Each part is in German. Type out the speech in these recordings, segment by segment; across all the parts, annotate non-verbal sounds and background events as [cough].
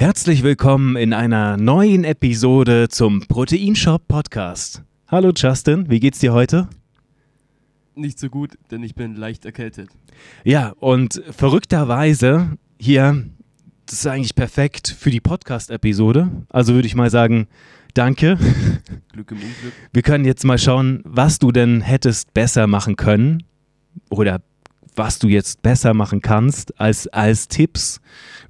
Herzlich willkommen in einer neuen Episode zum Proteinshop Podcast. Hallo Justin, wie geht's dir heute? Nicht so gut, denn ich bin leicht erkältet. Ja, und verrückterweise hier, das ist eigentlich perfekt für die Podcast-Episode. Also würde ich mal sagen, danke. Glück im Unglück. Wir können jetzt mal schauen, was du denn hättest besser machen können oder was du jetzt besser machen kannst als, als Tipps,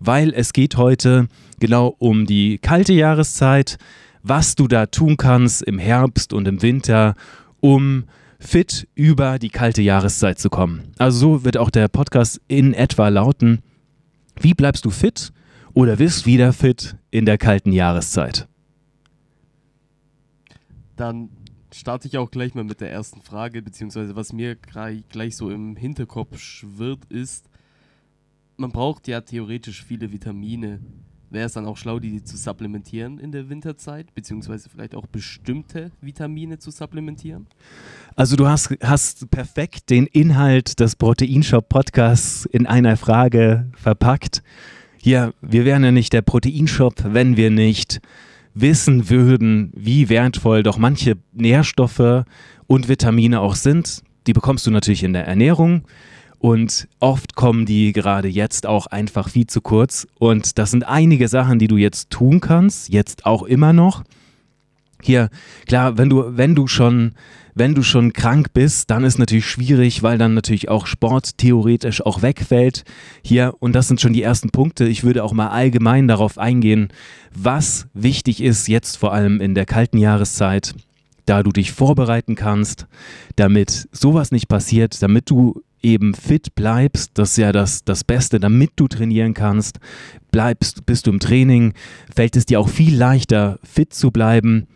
weil es geht heute genau um die kalte Jahreszeit, was du da tun kannst im Herbst und im Winter, um fit über die kalte Jahreszeit zu kommen. Also so wird auch der Podcast in etwa lauten, wie bleibst du fit oder wirst wieder fit in der kalten Jahreszeit? Dann starte ich auch gleich mal mit der ersten Frage, beziehungsweise was mir gleich so im Hinterkopf schwirrt, ist, man braucht ja theoretisch viele Vitamine. Wäre es dann auch schlau, die zu supplementieren in der Winterzeit, beziehungsweise vielleicht auch bestimmte Vitamine zu supplementieren? Also du hast, hast perfekt den Inhalt des Proteinshop Podcasts in einer Frage verpackt. Hier, wir wären ja nicht der Proteinshop, wenn wir nicht wissen würden, wie wertvoll doch manche Nährstoffe und Vitamine auch sind. Die bekommst du natürlich in der Ernährung und oft kommen die gerade jetzt auch einfach viel zu kurz. Und das sind einige Sachen, die du jetzt tun kannst, jetzt auch immer noch. Hier, klar, wenn du, wenn du schon, wenn du schon krank bist, dann ist natürlich schwierig, weil dann natürlich auch Sport theoretisch auch wegfällt. Hier, und das sind schon die ersten Punkte. Ich würde auch mal allgemein darauf eingehen, was wichtig ist, jetzt vor allem in der kalten Jahreszeit, da du dich vorbereiten kannst, damit sowas nicht passiert, damit du eben fit bleibst, das ist ja das, das Beste, damit du trainieren kannst, bleibst, bist du im Training, fällt es dir auch viel leichter, fit zu bleiben.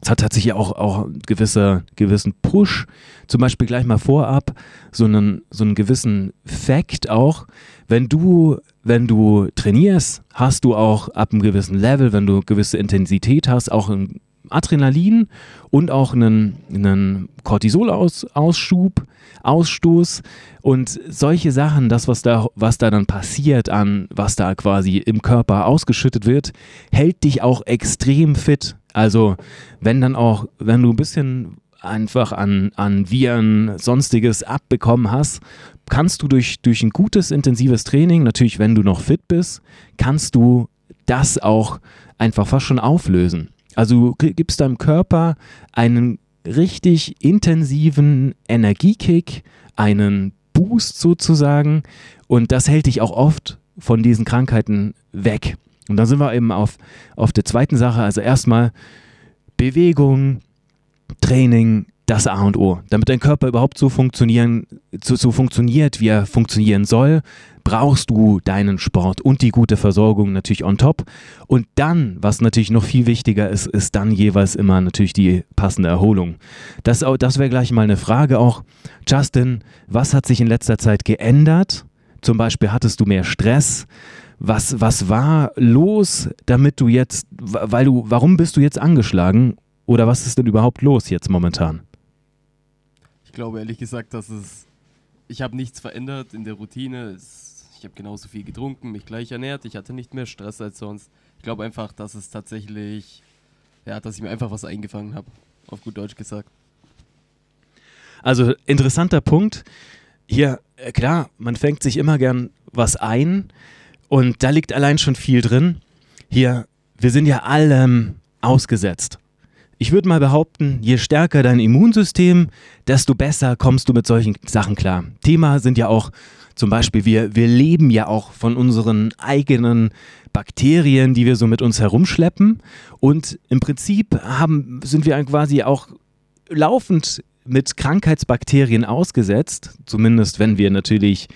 Es hat tatsächlich auch, auch einen gewisse, gewissen Push, zum Beispiel gleich mal vorab, so einen, so einen gewissen Fact auch, wenn du, wenn du trainierst, hast du auch ab einem gewissen Level, wenn du gewisse Intensität hast, auch ein Adrenalin und auch einen, einen Cortisolausschub, Ausstoß und solche Sachen, das, was da, was da dann passiert an, was da quasi im Körper ausgeschüttet wird, hält dich auch extrem fit. Also, wenn dann auch, wenn du ein bisschen einfach an, an Viren, sonstiges abbekommen hast, kannst du durch, durch ein gutes, intensives Training, natürlich, wenn du noch fit bist, kannst du das auch einfach fast schon auflösen. Also du gibst deinem Körper einen richtig intensiven Energiekick, einen Boost sozusagen und das hält dich auch oft von diesen Krankheiten weg. Und dann sind wir eben auf, auf der zweiten Sache, also erstmal Bewegung, Training, das A und O. Damit dein Körper überhaupt so funktionieren, so, so funktioniert, wie er funktionieren soll, brauchst du deinen Sport und die gute Versorgung natürlich on top. Und dann, was natürlich noch viel wichtiger ist, ist dann jeweils immer natürlich die passende Erholung. Das, das wäre gleich mal eine Frage auch. Justin, was hat sich in letzter Zeit geändert? Zum Beispiel hattest du mehr Stress? Was, was war los, damit du jetzt, weil du, warum bist du jetzt angeschlagen? Oder was ist denn überhaupt los jetzt momentan? Ich glaube ehrlich gesagt, dass es. Ich habe nichts verändert in der Routine. Es, ich habe genauso viel getrunken, mich gleich ernährt. Ich hatte nicht mehr Stress als sonst. Ich glaube einfach, dass es tatsächlich. Ja, dass ich mir einfach was eingefangen habe. Auf gut Deutsch gesagt. Also interessanter Punkt. Hier, äh, klar, man fängt sich immer gern was ein und da liegt allein schon viel drin. Hier, wir sind ja allem ausgesetzt. Ich würde mal behaupten, je stärker dein Immunsystem, desto besser kommst du mit solchen Sachen klar. Thema sind ja auch zum Beispiel, wir, wir leben ja auch von unseren eigenen Bakterien, die wir so mit uns herumschleppen. Und im Prinzip haben, sind wir quasi auch laufend mit Krankheitsbakterien ausgesetzt, zumindest wenn wir natürlich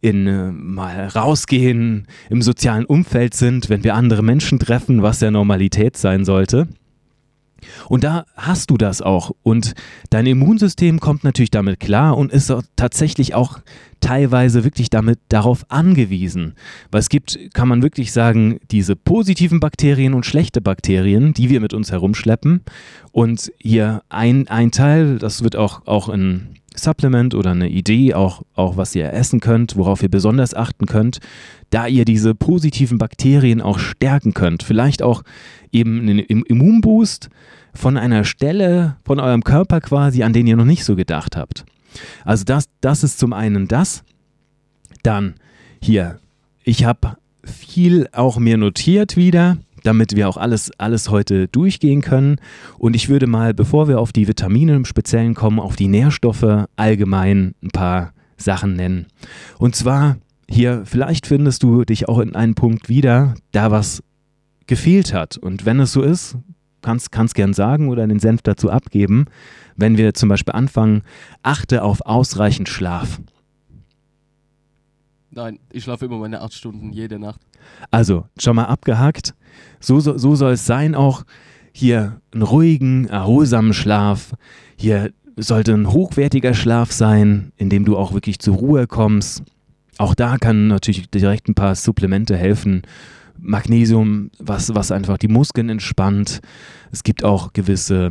in äh, mal rausgehen, im sozialen Umfeld sind, wenn wir andere Menschen treffen, was ja Normalität sein sollte. Und da hast du das auch. Und dein Immunsystem kommt natürlich damit klar und ist auch tatsächlich auch teilweise wirklich damit darauf angewiesen. Weil es gibt, kann man wirklich sagen, diese positiven Bakterien und schlechte Bakterien, die wir mit uns herumschleppen. Und hier ein, ein Teil, das wird auch, auch in, Supplement oder eine Idee, auch, auch was ihr essen könnt, worauf ihr besonders achten könnt, da ihr diese positiven Bakterien auch stärken könnt. Vielleicht auch eben einen Immunboost von einer Stelle von eurem Körper quasi, an den ihr noch nicht so gedacht habt. Also das, das ist zum einen das. Dann hier, ich habe viel auch mir notiert wieder damit wir auch alles, alles heute durchgehen können. Und ich würde mal, bevor wir auf die Vitamine im Speziellen kommen, auf die Nährstoffe allgemein ein paar Sachen nennen. Und zwar hier, vielleicht findest du dich auch in einem Punkt wieder, da was gefehlt hat. Und wenn es so ist, kannst, kannst gern sagen oder den Senf dazu abgeben. Wenn wir zum Beispiel anfangen, achte auf ausreichend Schlaf. Nein, ich schlafe immer meine acht Stunden jede Nacht. Also, schon mal abgehakt. So, so, so soll es sein, auch hier einen ruhigen, erholsamen Schlaf. Hier sollte ein hochwertiger Schlaf sein, in dem du auch wirklich zur Ruhe kommst. Auch da kann natürlich direkt ein paar Supplemente helfen. Magnesium, was, was einfach die Muskeln entspannt. Es gibt auch gewisse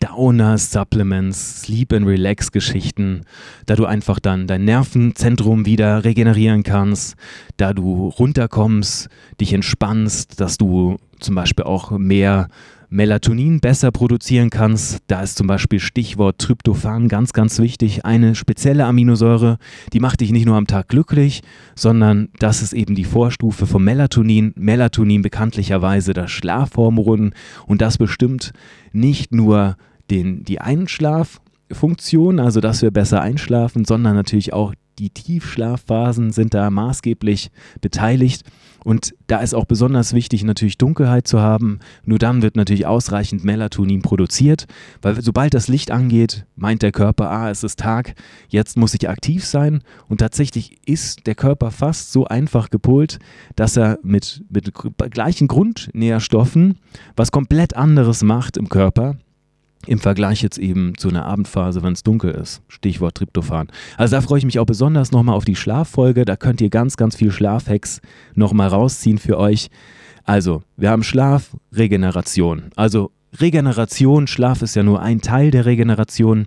Downer, Supplements, Sleep and Relax Geschichten, da du einfach dann dein Nervenzentrum wieder regenerieren kannst, da du runterkommst, dich entspannst, dass du zum Beispiel auch mehr Melatonin besser produzieren kannst. Da ist zum Beispiel Stichwort Tryptophan ganz, ganz wichtig. Eine spezielle Aminosäure, die macht dich nicht nur am Tag glücklich, sondern das ist eben die Vorstufe vom Melatonin. Melatonin bekanntlicherweise das Schlafhormon und das bestimmt nicht nur den, die Einschlaffunktion, also dass wir besser einschlafen, sondern natürlich auch die Tiefschlafphasen sind da maßgeblich beteiligt. Und da ist auch besonders wichtig, natürlich Dunkelheit zu haben. Nur dann wird natürlich ausreichend Melatonin produziert, weil sobald das Licht angeht, meint der Körper, ah, es ist Tag, jetzt muss ich aktiv sein. Und tatsächlich ist der Körper fast so einfach gepolt, dass er mit, mit gleichen Grundnährstoffen was komplett anderes macht im Körper im Vergleich jetzt eben zu einer Abendphase, wenn es dunkel ist. Stichwort Tryptophan. Also da freue ich mich auch besonders nochmal auf die Schlaffolge. Da könnt ihr ganz, ganz viel Schlafhacks nochmal rausziehen für euch. Also, wir haben Schlaf, Regeneration. Also Regeneration, Schlaf ist ja nur ein Teil der Regeneration.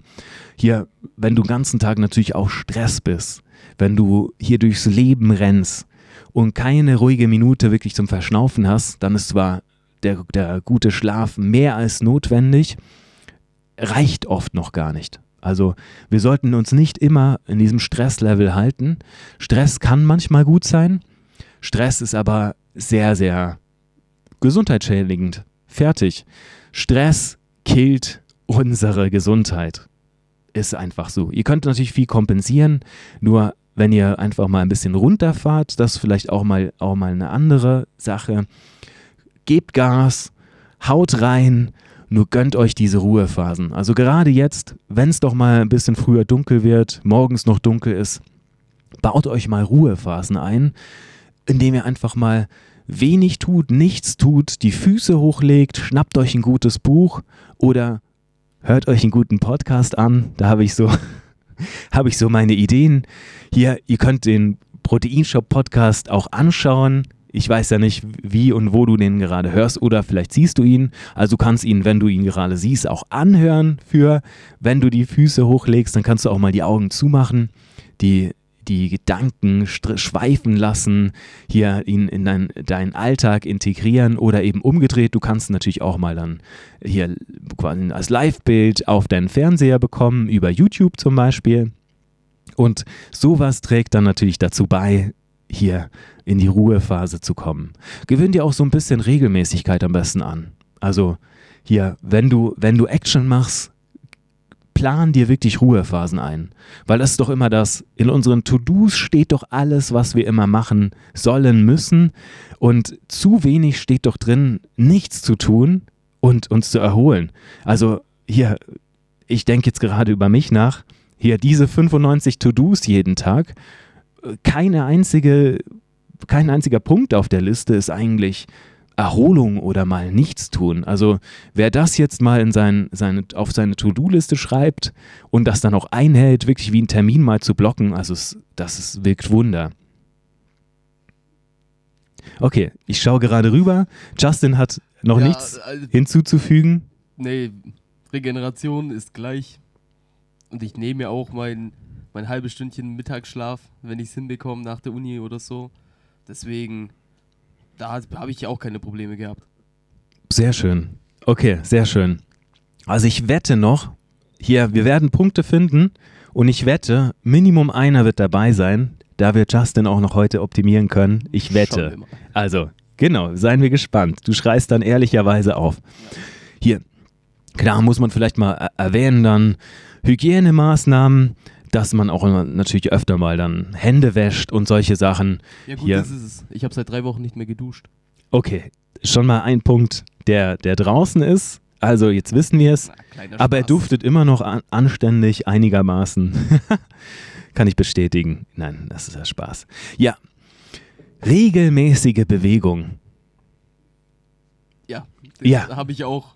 Hier, wenn du den ganzen Tag natürlich auch Stress bist, wenn du hier durchs Leben rennst und keine ruhige Minute wirklich zum Verschnaufen hast, dann ist zwar der, der gute Schlaf mehr als notwendig, reicht oft noch gar nicht. Also wir sollten uns nicht immer in diesem Stresslevel halten. Stress kann manchmal gut sein. Stress ist aber sehr, sehr gesundheitsschädigend. Fertig. Stress killt unsere Gesundheit. Ist einfach so. Ihr könnt natürlich viel kompensieren, nur wenn ihr einfach mal ein bisschen runterfahrt, das ist vielleicht auch mal, auch mal eine andere Sache. Gebt Gas, haut rein, nur gönnt euch diese Ruhephasen. Also gerade jetzt, wenn es doch mal ein bisschen früher dunkel wird, morgens noch dunkel ist, baut euch mal Ruhephasen ein, indem ihr einfach mal wenig tut, nichts tut, die Füße hochlegt, schnappt euch ein gutes Buch oder hört euch einen guten Podcast an. Da habe ich so [laughs] habe ich so meine Ideen. Hier, ihr könnt den Proteinshop Podcast auch anschauen. Ich weiß ja nicht, wie und wo du den gerade hörst oder vielleicht siehst du ihn. Also du kannst ihn, wenn du ihn gerade siehst, auch anhören für, wenn du die Füße hochlegst, dann kannst du auch mal die Augen zumachen, die, die Gedanken schweifen lassen, hier ihn in dein, deinen Alltag integrieren oder eben umgedreht. Du kannst natürlich auch mal dann hier quasi als Live-Bild auf deinen Fernseher bekommen, über YouTube zum Beispiel. Und sowas trägt dann natürlich dazu bei, hier in die Ruhephase zu kommen. Gewöhn dir auch so ein bisschen Regelmäßigkeit am besten an. Also hier, wenn du, wenn du Action machst, plan dir wirklich Ruhephasen ein. Weil das ist doch immer das, in unseren To-Dos steht doch alles, was wir immer machen sollen, müssen. Und zu wenig steht doch drin, nichts zu tun und uns zu erholen. Also hier, ich denke jetzt gerade über mich nach. Hier, diese 95 To-Dos jeden Tag. Keine einzige kein einziger Punkt auf der Liste ist eigentlich Erholung oder mal nichts tun. Also wer das jetzt mal in sein, seine, auf seine To-Do-Liste schreibt und das dann auch einhält, wirklich wie einen Termin mal zu blocken, also es, das ist, wirkt Wunder. Okay, ich schaue gerade rüber. Justin hat noch ja, nichts also, hinzuzufügen. Nee, Regeneration ist gleich Und ich nehme ja auch mein, mein halbes Stündchen Mittagsschlaf, wenn ich es hinbekomme nach der Uni oder so. Deswegen, da habe ich ja auch keine Probleme gehabt. Sehr schön. Okay, sehr schön. Also ich wette noch, hier, wir werden Punkte finden und ich wette, Minimum einer wird dabei sein. Da wird Justin auch noch heute optimieren können. Ich wette. Also, genau, seien wir gespannt. Du schreist dann ehrlicherweise auf. Hier, klar muss man vielleicht mal erwähnen dann Hygienemaßnahmen, dass man auch natürlich öfter mal dann Hände wäscht und solche Sachen. Ja gut, Hier. das ist es. Ich habe seit drei Wochen nicht mehr geduscht. Okay, schon mal ein Punkt, der, der draußen ist. Also jetzt wissen wir es. Aber er duftet immer noch an, anständig einigermaßen. [laughs] Kann ich bestätigen. Nein, das ist ja Spaß. Ja. Regelmäßige Bewegung. Ja, ja. habe ich auch.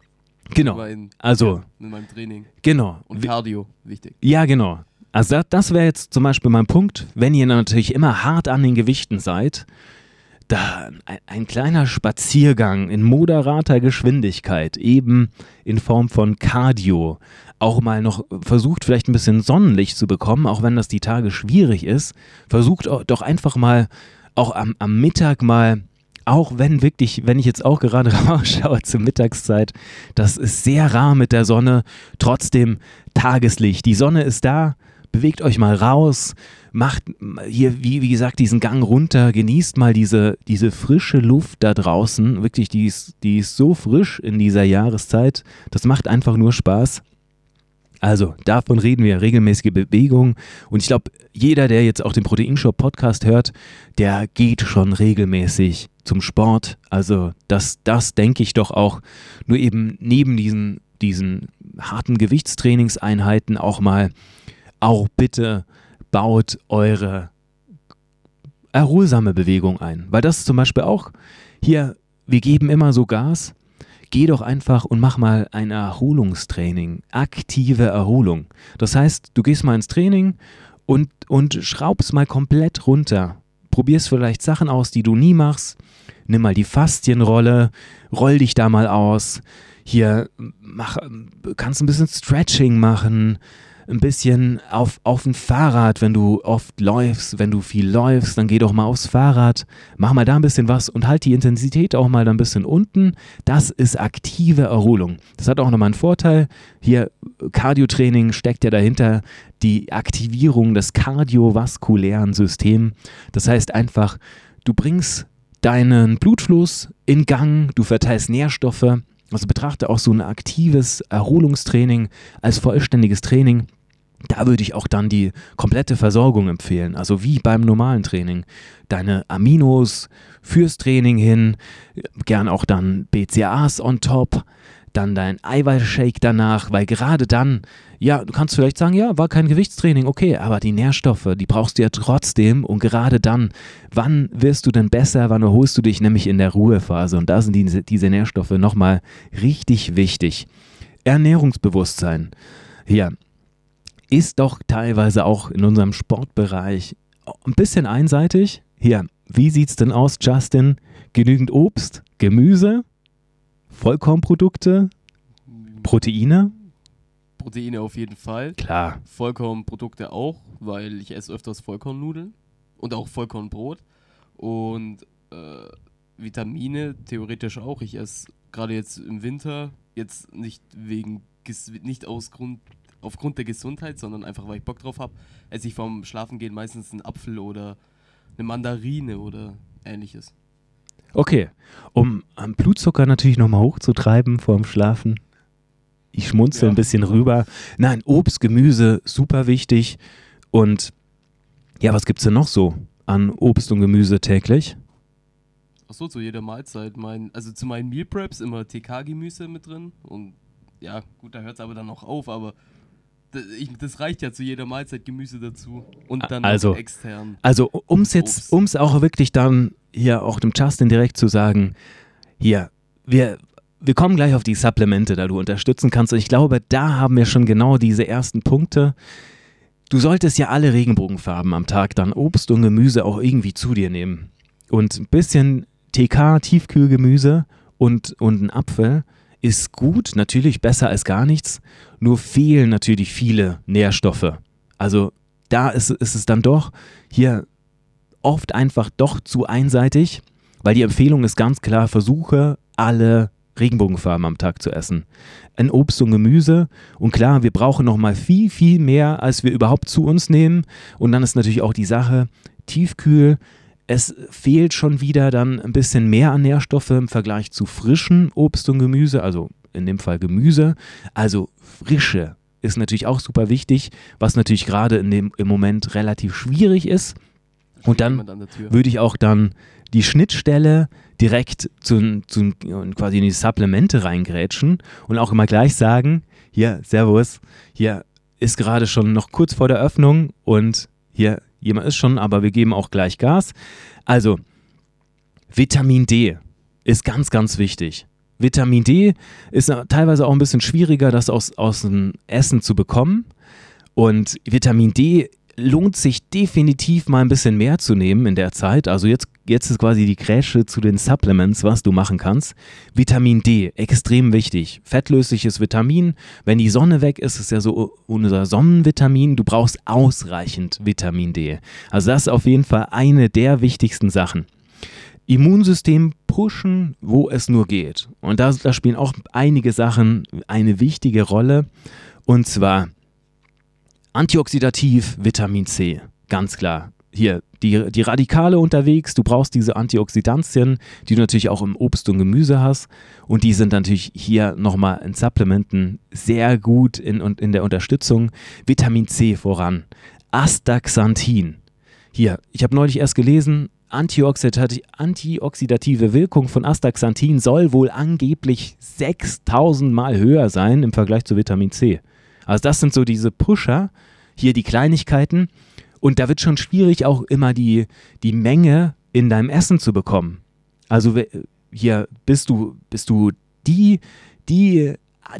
Genau. Mein, also. Ja, in meinem Training. Genau. Und Cardio, wichtig. Ja, genau. Also das wäre jetzt zum Beispiel mein Punkt, wenn ihr natürlich immer hart an den Gewichten seid, da ein, ein, kleiner Spaziergang in moderater Geschwindigkeit, eben in Form von Cardio, auch mal noch versucht, vielleicht ein bisschen Sonnenlicht zu bekommen, auch wenn das die Tage schwierig ist. Versucht doch einfach mal auch am, am Mittag mal, auch wenn wirklich, wenn ich jetzt auch gerade [laughs] rausschaue zur Mittagszeit, das ist sehr rar mit der Sonne, trotzdem Tageslicht. Die Sonne ist da, bewegt euch mal raus, macht hier, wie, wie gesagt, diesen Gang runter, genießt mal diese, diese frische Luft da draußen. Wirklich, die ist, die ist so frisch in dieser Jahreszeit. Das macht einfach nur Spaß. Also, davon reden wir, regelmäßige Bewegung. Und ich glaube, jeder, der jetzt auch den Proteinshop Podcast hört, der geht schon regelmäßig zum Sport. Also, das, das denke ich doch auch. Nur eben neben diesen, diesen harten Gewichtstrainingseinheiten auch mal auch bitte baut eure erholsame Bewegung ein. Weil das zum Beispiel auch hier, wir geben immer so Gas. Geh doch einfach und mach mal ein Erholungstraining, aktive Erholung. Das heißt, du gehst mal ins Training und, und schraubst mal komplett runter. Probierst vielleicht Sachen aus, die du nie machst. Nimm mal die Faszienrolle, roll dich da mal aus. Hier mach, kannst ein bisschen Stretching machen, ein bisschen auf, auf dem Fahrrad, wenn du oft läufst, wenn du viel läufst, dann geh doch mal aufs Fahrrad, mach mal da ein bisschen was und halt die Intensität auch mal da ein bisschen unten. Das ist aktive Erholung. Das hat auch nochmal einen Vorteil. Hier, Cardiotraining steckt ja dahinter die Aktivierung des kardiovaskulären Systems. Das heißt einfach, du bringst deinen Blutfluss in Gang, du verteilst Nährstoffe. Also betrachte auch so ein aktives Erholungstraining als vollständiges Training. Da würde ich auch dann die komplette Versorgung empfehlen, also wie beim normalen Training. Deine Aminos fürs Training hin, gern auch dann BCAAs on top, dann dein Eiweißshake danach, weil gerade dann, ja, du kannst vielleicht sagen, ja, war kein Gewichtstraining, okay, aber die Nährstoffe, die brauchst du ja trotzdem und gerade dann, wann wirst du denn besser, wann erholst du dich nämlich in der Ruhephase und da sind diese, diese Nährstoffe nochmal richtig wichtig. Ernährungsbewusstsein. Ja, ist doch teilweise auch in unserem Sportbereich ein bisschen einseitig. Hier, wie sieht's denn aus, Justin? Genügend Obst, Gemüse, Vollkornprodukte, Proteine? Proteine auf jeden Fall. Klar. Vollkornprodukte auch, weil ich esse öfters Vollkornnudeln und auch Vollkornbrot. Und äh, Vitamine theoretisch auch. Ich esse gerade jetzt im Winter, jetzt nicht wegen nicht aus Grund aufgrund der Gesundheit, sondern einfach weil ich Bock drauf habe, esse ich vorm Schlafengehen meistens einen Apfel oder eine Mandarine oder ähnliches. Okay, um am Blutzucker natürlich nochmal hochzutreiben vorm Schlafen. Ich schmunzel ja. ein bisschen rüber. Nein, Obst, Gemüse, super wichtig. Und ja, was gibt es denn noch so an Obst und Gemüse täglich? Achso, zu jeder Mahlzeit. Mein, also zu meinen Meal Preps immer TK-Gemüse mit drin. Und ja, gut, da hört es aber dann noch auf, aber das reicht ja zu jeder Mahlzeit Gemüse dazu und dann also, extern. Also um es jetzt, um es auch wirklich dann hier auch dem Justin direkt zu sagen, hier, wir, wir kommen gleich auf die Supplemente, da du unterstützen kannst. Und ich glaube, da haben wir schon genau diese ersten Punkte. Du solltest ja alle Regenbogenfarben am Tag dann Obst und Gemüse auch irgendwie zu dir nehmen. Und ein bisschen TK, Tiefkühlgemüse und, und ein Apfel ist gut, natürlich besser als gar nichts, nur fehlen natürlich viele Nährstoffe. Also da ist, ist es dann doch hier oft einfach doch zu einseitig, weil die Empfehlung ist ganz klar, versuche alle Regenbogenfarben am Tag zu essen. Ein Obst und Gemüse und klar, wir brauchen noch mal viel, viel mehr, als wir überhaupt zu uns nehmen. Und dann ist natürlich auch die Sache, tiefkühl, es fehlt schon wieder dann ein bisschen mehr an Nährstoffe im Vergleich zu frischen Obst und Gemüse, also in dem Fall Gemüse. Also frische ist natürlich auch super wichtig, was natürlich gerade in dem, im Moment relativ schwierig ist. Und dann würde ich auch dann die Schnittstelle direkt zu, zu, quasi in die Supplemente reingrätschen und auch immer gleich sagen, hier, Servus, hier ist gerade schon noch kurz vor der Öffnung und hier, jemand ist schon, aber wir geben auch gleich Gas. Also, Vitamin D ist ganz, ganz wichtig. Vitamin D ist teilweise auch ein bisschen schwieriger, das aus, aus dem Essen zu bekommen. Und Vitamin D lohnt sich definitiv mal ein bisschen mehr zu nehmen in der Zeit. Also jetzt, jetzt ist quasi die Kräsche zu den Supplements, was du machen kannst. Vitamin D, extrem wichtig. Fettlösliches Vitamin. Wenn die Sonne weg ist, ist ja so unser Sonnenvitamin. Du brauchst ausreichend Vitamin D. Also das ist auf jeden Fall eine der wichtigsten Sachen. Immunsystem pushen, wo es nur geht. Und da, da spielen auch einige Sachen eine wichtige Rolle. Und zwar Antioxidativ Vitamin C, ganz klar. Hier, die, die Radikale unterwegs, du brauchst diese Antioxidantien, die du natürlich auch im Obst und Gemüse hast. Und die sind natürlich hier nochmal in Supplementen sehr gut in, in der Unterstützung. Vitamin C voran. Astaxanthin. Hier, ich habe neulich erst gelesen, antioxidative Wirkung von Astaxanthin soll wohl angeblich 6000 Mal höher sein im Vergleich zu Vitamin C. Also das sind so diese Pusher, hier die Kleinigkeiten. Und da wird schon schwierig, auch immer die, die Menge in deinem Essen zu bekommen. Also hier bist du, bist du die, die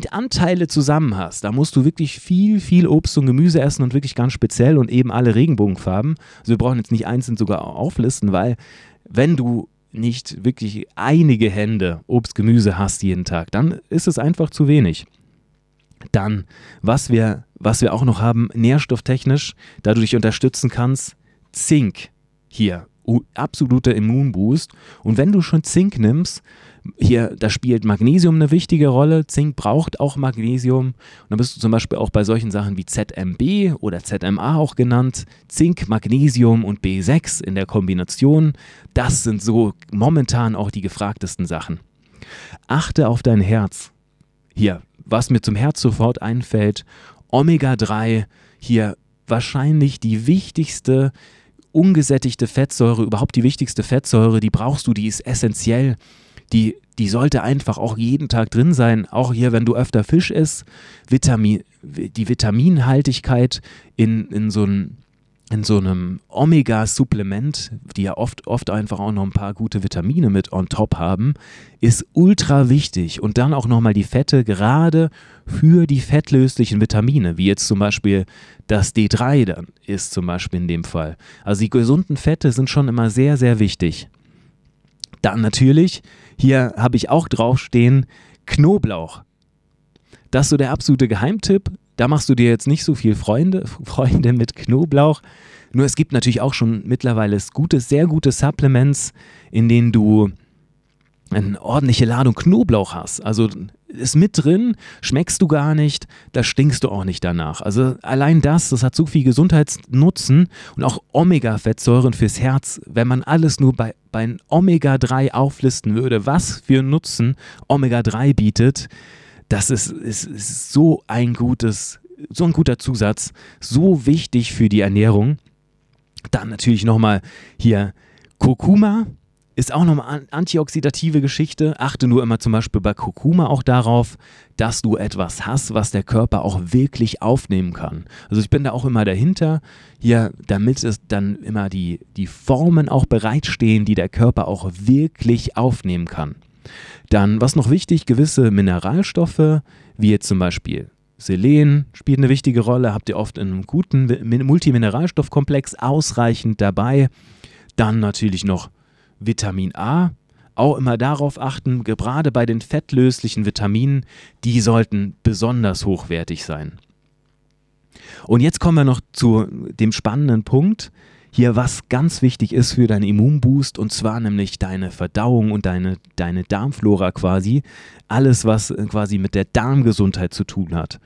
Anteile zusammen hast, da musst du wirklich viel, viel Obst und Gemüse essen und wirklich ganz speziell und eben alle Regenbogenfarben. Also wir brauchen jetzt nicht einzeln sogar auflisten, weil wenn du nicht wirklich einige Hände Obst, Gemüse hast jeden Tag, dann ist es einfach zu wenig. Dann, was wir, was wir auch noch haben, nährstofftechnisch, da du dich unterstützen kannst, Zink hier, absoluter Immunboost. Und wenn du schon Zink nimmst, hier, da spielt Magnesium eine wichtige Rolle. Zink braucht auch Magnesium. Und dann bist du zum Beispiel auch bei solchen Sachen wie ZMB oder ZMA auch genannt. Zink, Magnesium und B6 in der Kombination. Das sind so momentan auch die gefragtesten Sachen. Achte auf dein Herz. Hier, was mir zum Herz sofort einfällt, Omega-3, hier wahrscheinlich die wichtigste ungesättigte Fettsäure, überhaupt die wichtigste Fettsäure, die brauchst du, die ist essentiell. Die, die sollte einfach auch jeden Tag drin sein. Auch hier, wenn du öfter Fisch isst, Vitamin, die Vitaminhaltigkeit in, in so einem in so einem Omega-Supplement, die ja oft, oft einfach auch noch ein paar gute Vitamine mit on top haben, ist ultra wichtig. Und dann auch nochmal die Fette, gerade für die fettlöslichen Vitamine, wie jetzt zum Beispiel das D3 dann ist zum Beispiel in dem Fall. Also die gesunden Fette sind schon immer sehr, sehr wichtig. Dann natürlich, hier habe ich auch draufstehen, Knoblauch. Das ist so der absolute Geheimtipp. Da machst du dir jetzt nicht so viel Freunde, Freunde mit Knoblauch. Nur es gibt natürlich auch schon mittlerweile gute, sehr gute Supplements, in denen du eine ordentliche Ladung Knoblauch hast. Also ist mit drin, schmeckst du gar nicht, da stinkst du auch nicht danach. Also allein das, das hat so viel Gesundheitsnutzen und auch Omega-Fettsäuren fürs Herz. Wenn man alles nur bei, bei Omega-3 auflisten würde, was für Nutzen Omega-3 bietet, das ist, ist, ist so ein gutes, so ein guter Zusatz, so wichtig für die Ernährung. Dann natürlich nochmal hier Kurkuma, ist auch nochmal eine antioxidative Geschichte. Achte nur immer zum Beispiel bei Kurkuma auch darauf, dass du etwas hast, was der Körper auch wirklich aufnehmen kann. Also ich bin da auch immer dahinter, hier, damit es dann immer die, die Formen auch bereitstehen, die der Körper auch wirklich aufnehmen kann. Dann, was noch wichtig, gewisse Mineralstoffe, wie jetzt zum Beispiel Selen spielt eine wichtige Rolle, habt ihr oft in einem guten Multimineralstoffkomplex ausreichend dabei. Dann natürlich noch Vitamin A, auch immer darauf achten, gerade bei den fettlöslichen Vitaminen, die sollten besonders hochwertig sein. Und jetzt kommen wir noch zu dem spannenden Punkt, hier was ganz wichtig ist für deinen Immunboost und zwar nämlich deine Verdauung und deine, deine Darmflora quasi. Alles, was quasi mit der Darmgesundheit zu tun hat.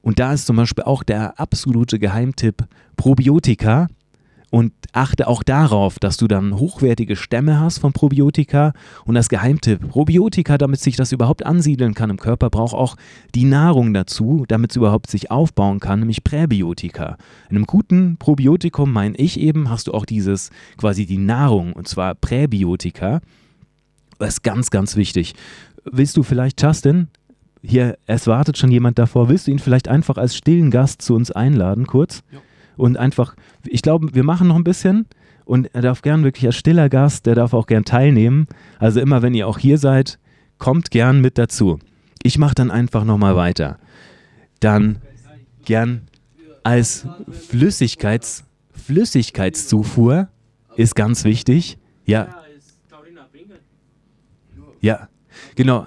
Und da ist zum Beispiel auch der absolute Geheimtipp Probiotika und achte auch darauf, dass du dann hochwertige Stämme hast von Probiotika. Und das Geheimtipp, Probiotika, damit sich das überhaupt ansiedeln kann im Körper, braucht auch die Nahrung dazu, damit es überhaupt sich aufbauen kann, nämlich Präbiotika. In einem guten Probiotikum, meine ich eben, hast du auch dieses quasi die Nahrung, und zwar Präbiotika. Das ist ganz, ganz wichtig. Willst du vielleicht, Justin, hier, es wartet schon jemand davor, willst du ihn vielleicht einfach als stillen Gast zu uns einladen, kurz? Ja und einfach, ich glaube, wir machen noch ein bisschen und er darf gern wirklich als stiller Gast, der darf auch gern teilnehmen. Also immer, wenn ihr auch hier seid, kommt gern mit dazu. Ich mache dann einfach nochmal weiter. Dann gern als Flüssigkeits, Flüssigkeitszufuhr ist ganz wichtig. Ja. Ja, genau.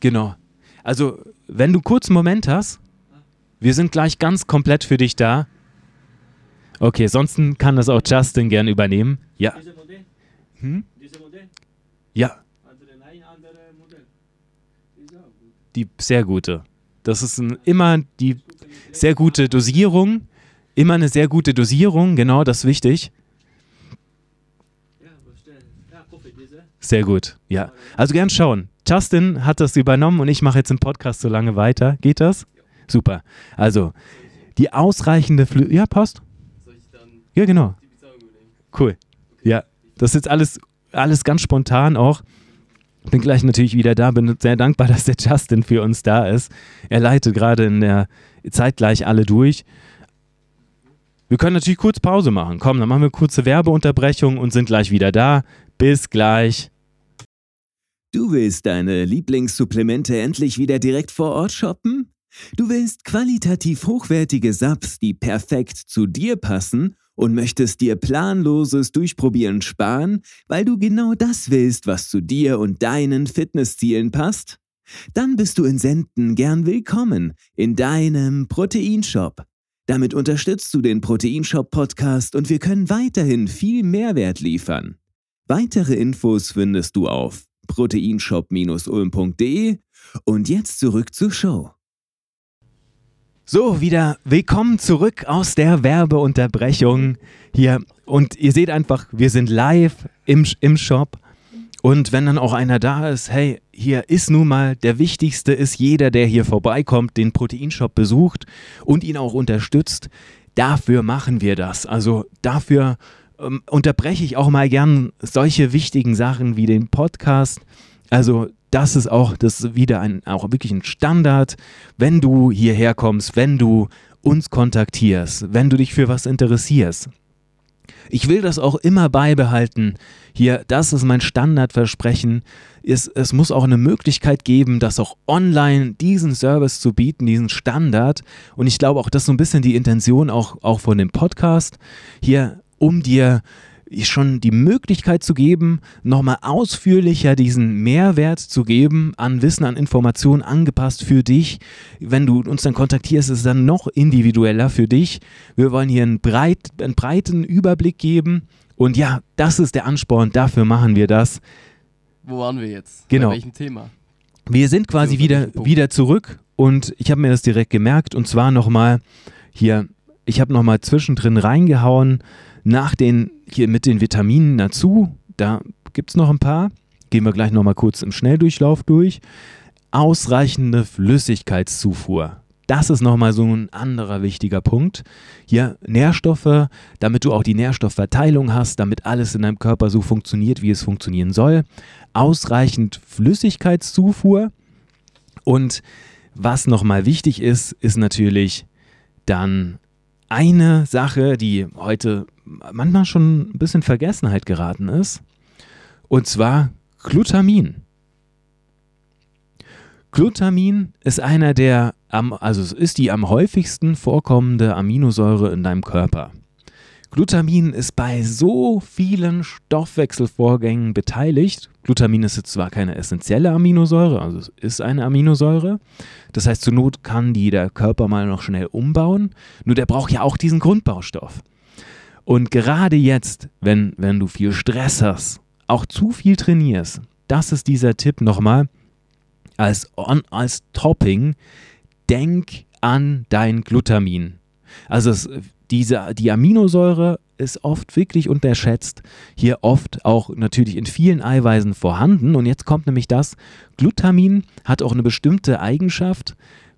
Genau. Also, wenn du kurz einen Moment hast, wir sind gleich ganz komplett für dich da. Okay, sonst kann das auch Justin gern übernehmen. Ja. Hm? Ja. Die sehr gute. Das ist ein, immer die sehr gute Dosierung. Immer eine sehr gute Dosierung, genau, das ist wichtig. Sehr gut, ja. Also gern schauen. Justin hat das übernommen und ich mache jetzt im Podcast so lange weiter. Geht das? Super. Also, die ausreichende Flü Ja, passt. Ja, genau. Cool. Ja, das ist jetzt alles, alles ganz spontan auch. Bin gleich natürlich wieder da, bin sehr dankbar, [laughs] dass der Justin für uns da ist. Er leitet gerade in der Zeit gleich alle durch. Wir können natürlich kurz Pause machen. Komm, dann machen wir kurze Werbeunterbrechung und sind gleich wieder da. Bis gleich. Du willst deine Lieblingssupplemente endlich wieder direkt vor Ort shoppen? Du willst qualitativ hochwertige Subs, die perfekt zu dir passen und möchtest dir planloses Durchprobieren sparen, weil du genau das willst, was zu dir und deinen Fitnesszielen passt? Dann bist du in Senden gern willkommen in deinem Proteinshop. Damit unterstützt du den Proteinshop Podcast und wir können weiterhin viel Mehrwert liefern. Weitere Infos findest du auf proteinshop-ulm.de und jetzt zurück zur Show. So, wieder willkommen zurück aus der Werbeunterbrechung hier. Und ihr seht einfach, wir sind live im, im Shop. Und wenn dann auch einer da ist, hey, hier ist nun mal der Wichtigste ist jeder, der hier vorbeikommt, den Proteinshop besucht und ihn auch unterstützt. Dafür machen wir das. Also dafür ähm, unterbreche ich auch mal gern solche wichtigen Sachen wie den Podcast. Also das ist auch das wieder ein auch wirklich ein Standard, wenn du hierher kommst, wenn du uns kontaktierst, wenn du dich für was interessierst. Ich will das auch immer beibehalten. Hier, das ist mein Standardversprechen. Es, es muss auch eine Möglichkeit geben, das auch online diesen Service zu bieten, diesen Standard. Und ich glaube auch, das ist so ein bisschen die Intention auch, auch von dem Podcast. Hier, um dir schon die Möglichkeit zu geben, nochmal ausführlicher diesen Mehrwert zu geben an Wissen, an Informationen angepasst für dich. Wenn du uns dann kontaktierst, ist es dann noch individueller für dich. Wir wollen hier einen, breit, einen breiten Überblick geben. Und ja, das ist der Ansporn, dafür machen wir das. Wo waren wir jetzt? Genau. Bei welchem Thema? Wir sind quasi wieder, wieder zurück und ich habe mir das direkt gemerkt und zwar nochmal hier, ich habe nochmal zwischendrin reingehauen, nach den, hier mit den Vitaminen dazu, da gibt es noch ein paar, gehen wir gleich nochmal kurz im Schnelldurchlauf durch. Ausreichende Flüssigkeitszufuhr. Das ist nochmal so ein anderer wichtiger Punkt. Hier Nährstoffe, damit du auch die Nährstoffverteilung hast, damit alles in deinem Körper so funktioniert, wie es funktionieren soll. Ausreichend Flüssigkeitszufuhr. Und was nochmal wichtig ist, ist natürlich dann eine Sache, die heute manchmal schon ein bisschen Vergessenheit geraten ist, und zwar Glutamin. Glutamin ist einer der, also es ist die am häufigsten vorkommende Aminosäure in deinem Körper. Glutamin ist bei so vielen Stoffwechselvorgängen beteiligt, Glutamin ist jetzt zwar keine essentielle Aminosäure, also es ist eine Aminosäure. Das heißt, zur Not kann die der Körper mal noch schnell umbauen. Nur der braucht ja auch diesen Grundbaustoff. Und gerade jetzt, wenn, wenn du viel Stress hast, auch zu viel trainierst, das ist dieser Tipp nochmal als, als Topping, denk an dein Glutamin. Also es, diese, die Aminosäure ist oft wirklich unterschätzt. Hier oft auch natürlich in vielen Eiweißen vorhanden. Und jetzt kommt nämlich das, Glutamin hat auch eine bestimmte Eigenschaft.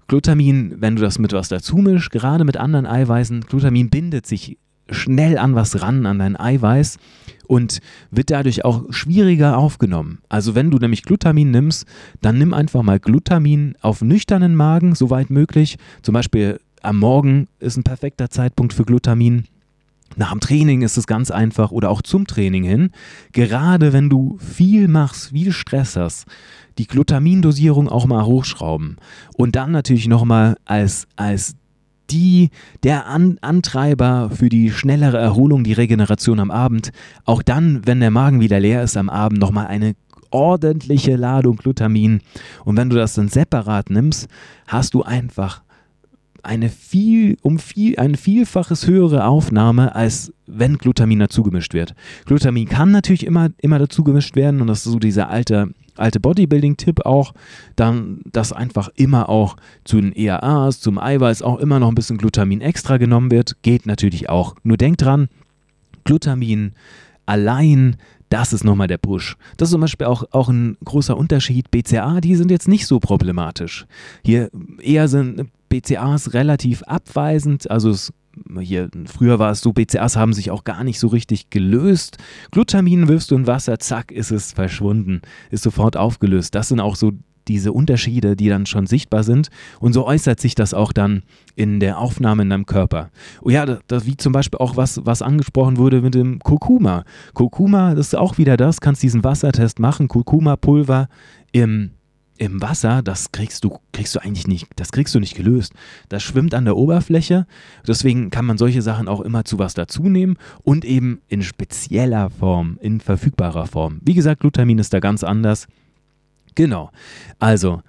Glutamin, wenn du das mit was dazu mischst, gerade mit anderen Eiweißen, Glutamin bindet sich schnell an was ran, an dein Eiweiß und wird dadurch auch schwieriger aufgenommen. Also wenn du nämlich Glutamin nimmst, dann nimm einfach mal Glutamin auf nüchternen Magen, soweit möglich. Zum Beispiel am Morgen ist ein perfekter Zeitpunkt für Glutamin. Nach dem Training ist es ganz einfach oder auch zum Training hin. Gerade wenn du viel machst, viel Stress hast, die Glutamindosierung auch mal hochschrauben. Und dann natürlich nochmal als, als die, der An Antreiber für die schnellere Erholung, die Regeneration am Abend. Auch dann, wenn der Magen wieder leer ist am Abend, nochmal eine ordentliche Ladung Glutamin. Und wenn du das dann separat nimmst, hast du einfach eine viel, um viel, ein Vielfaches höhere Aufnahme, als wenn Glutamin dazu gemischt wird. Glutamin kann natürlich immer, immer dazu gemischt werden und das ist so dieser alte, alte Bodybuilding-Tipp auch, dann, dass einfach immer auch zu den ERAs, zum Eiweiß auch immer noch ein bisschen Glutamin extra genommen wird, geht natürlich auch. Nur denkt dran, Glutamin allein das ist nochmal der Push. Das ist zum Beispiel auch, auch ein großer Unterschied. BCA, die sind jetzt nicht so problematisch. Hier eher sind BCAs relativ abweisend. Also es, hier, früher war es so, BCAs haben sich auch gar nicht so richtig gelöst. Glutamin wirfst du in Wasser, zack, ist es verschwunden, ist sofort aufgelöst. Das sind auch so diese Unterschiede, die dann schon sichtbar sind. Und so äußert sich das auch dann in der Aufnahme in deinem Körper. Oh ja, das, wie zum Beispiel auch was, was angesprochen wurde mit dem Kurkuma. Kurkuma, das ist auch wieder das, kannst diesen Wassertest machen. Kurkuma-Pulver im im Wasser, das kriegst du, kriegst du eigentlich nicht, das kriegst du nicht gelöst. Das schwimmt an der Oberfläche. Deswegen kann man solche Sachen auch immer zu was dazu nehmen und eben in spezieller Form, in verfügbarer Form. Wie gesagt, Glutamin ist da ganz anders. Genau. Also,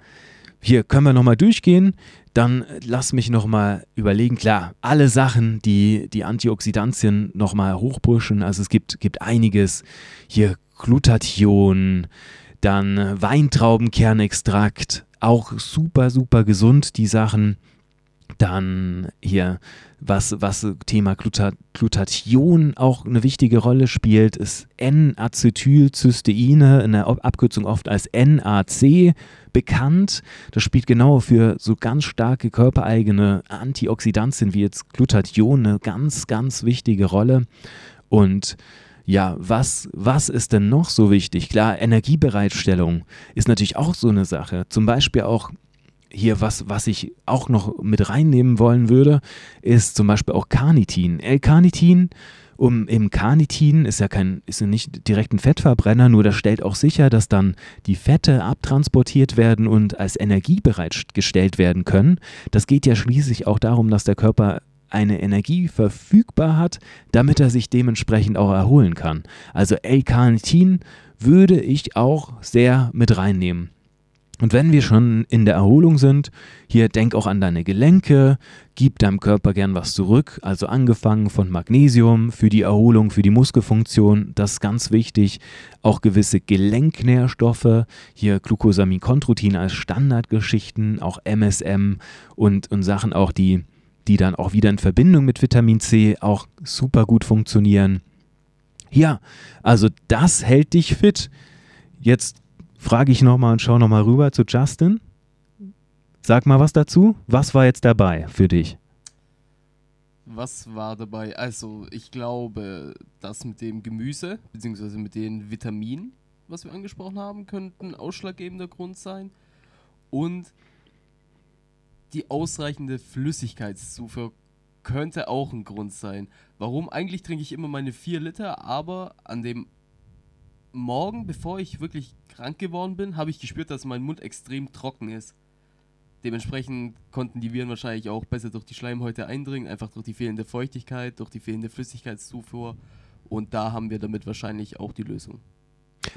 hier können wir nochmal durchgehen. Dann lass mich nochmal überlegen. Klar, alle Sachen, die die Antioxidantien nochmal hochpushen. Also es gibt, gibt einiges. Hier Glutathion, dann Weintraubenkernextrakt. Auch super, super gesund, die Sachen. Dann hier, was, was Thema Glutat Glutathion auch eine wichtige Rolle spielt, ist N-Acetylcysteine, in der Abkürzung oft als NAC bekannt. Das spielt genau für so ganz starke körpereigene Antioxidantien wie jetzt Glutathion eine ganz, ganz wichtige Rolle. Und ja, was, was ist denn noch so wichtig? Klar, Energiebereitstellung ist natürlich auch so eine Sache. Zum Beispiel auch hier, was, was ich auch noch mit reinnehmen wollen würde, ist zum Beispiel auch Carnitin. L-Carnitin um, im Carnitin ist ja kein, ist ja nicht direkt ein Fettverbrenner, nur das stellt auch sicher, dass dann die Fette abtransportiert werden und als Energie bereitgestellt werden können. Das geht ja schließlich auch darum, dass der Körper eine Energie verfügbar hat, damit er sich dementsprechend auch erholen kann. Also L-Carnitin würde ich auch sehr mit reinnehmen. Und wenn wir schon in der Erholung sind, hier denk auch an deine Gelenke, gib deinem Körper gern was zurück, also angefangen von Magnesium für die Erholung, für die Muskelfunktion, das ist ganz wichtig. Auch gewisse Gelenknährstoffe, hier Glucosamin-Chondroitin als Standardgeschichten, auch MSM und, und Sachen auch, die, die dann auch wieder in Verbindung mit Vitamin C auch super gut funktionieren. Ja, also das hält dich fit. Jetzt frage ich nochmal und schaue nochmal rüber zu Justin. Sag mal was dazu. Was war jetzt dabei für dich? Was war dabei? Also, ich glaube, das mit dem Gemüse, beziehungsweise mit den Vitaminen, was wir angesprochen haben, könnte ein ausschlaggebender Grund sein. Und die ausreichende Flüssigkeitszufuhr könnte auch ein Grund sein. Warum? Eigentlich trinke ich immer meine 4 Liter, aber an dem Morgen, bevor ich wirklich krank geworden bin, habe ich gespürt, dass mein Mund extrem trocken ist. Dementsprechend konnten die Viren wahrscheinlich auch besser durch die Schleimhäute eindringen, einfach durch die fehlende Feuchtigkeit, durch die fehlende Flüssigkeitszufuhr. Und da haben wir damit wahrscheinlich auch die Lösung.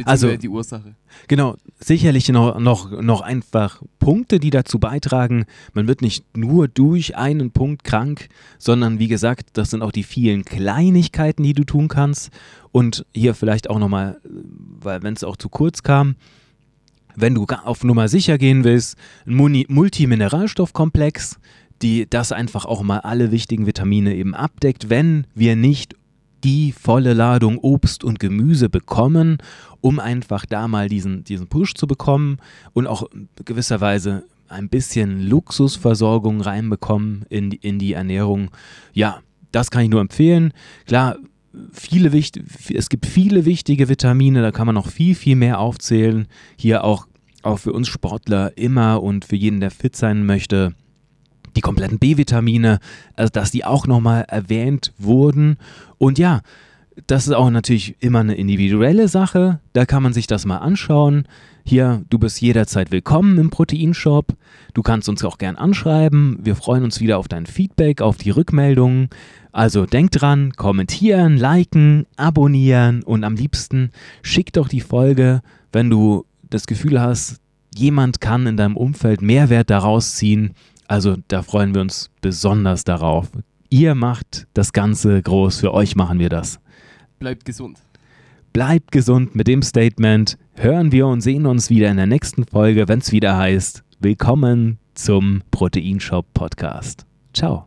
Also- die Ursache. Genau, sicherlich noch, noch, noch einfach Punkte, die dazu beitragen. Man wird nicht nur durch einen Punkt krank, sondern wie gesagt, das sind auch die vielen Kleinigkeiten, die du tun kannst. Und hier vielleicht auch nochmal, weil wenn es auch zu kurz kam, wenn du auf Nummer sicher gehen willst, ein Multimineralstoffkomplex, die das einfach auch mal alle wichtigen Vitamine eben abdeckt, wenn wir nicht die volle Ladung Obst und Gemüse bekommen, um einfach da mal diesen, diesen Push zu bekommen und auch gewisserweise ein bisschen Luxusversorgung reinbekommen in, die- in die Ernährung. Ja, das kann ich nur empfehlen. Klar, viele es gibt viele wichtige Vitamine, da kann man noch viel, viel mehr aufzählen. Hier auch, auch für uns Sportler immer und für jeden, der fit sein möchte, die kompletten B-Vitamine, also dass die auch nochmal erwähnt wurden. Und ja, das ist auch natürlich immer eine individuelle Sache. Da kann man sich das mal anschauen. Hier, du bist jederzeit willkommen im Proteinshop. Du kannst uns auch gern anschreiben. Wir freuen uns wieder auf dein Feedback, auf die Rückmeldungen. Also denk dran, kommentieren, liken, abonnieren und am liebsten schick doch die Folge, wenn du das Gefühl hast, jemand kann in deinem Umfeld Mehrwert daraus ziehen. Also da freuen wir uns besonders darauf. Ihr macht das Ganze groß, für euch machen wir das. Bleibt gesund. Bleibt gesund mit dem Statement. Hören wir und sehen uns wieder in der nächsten Folge, wenn es wieder heißt, willkommen zum Proteinshop Podcast. Ciao.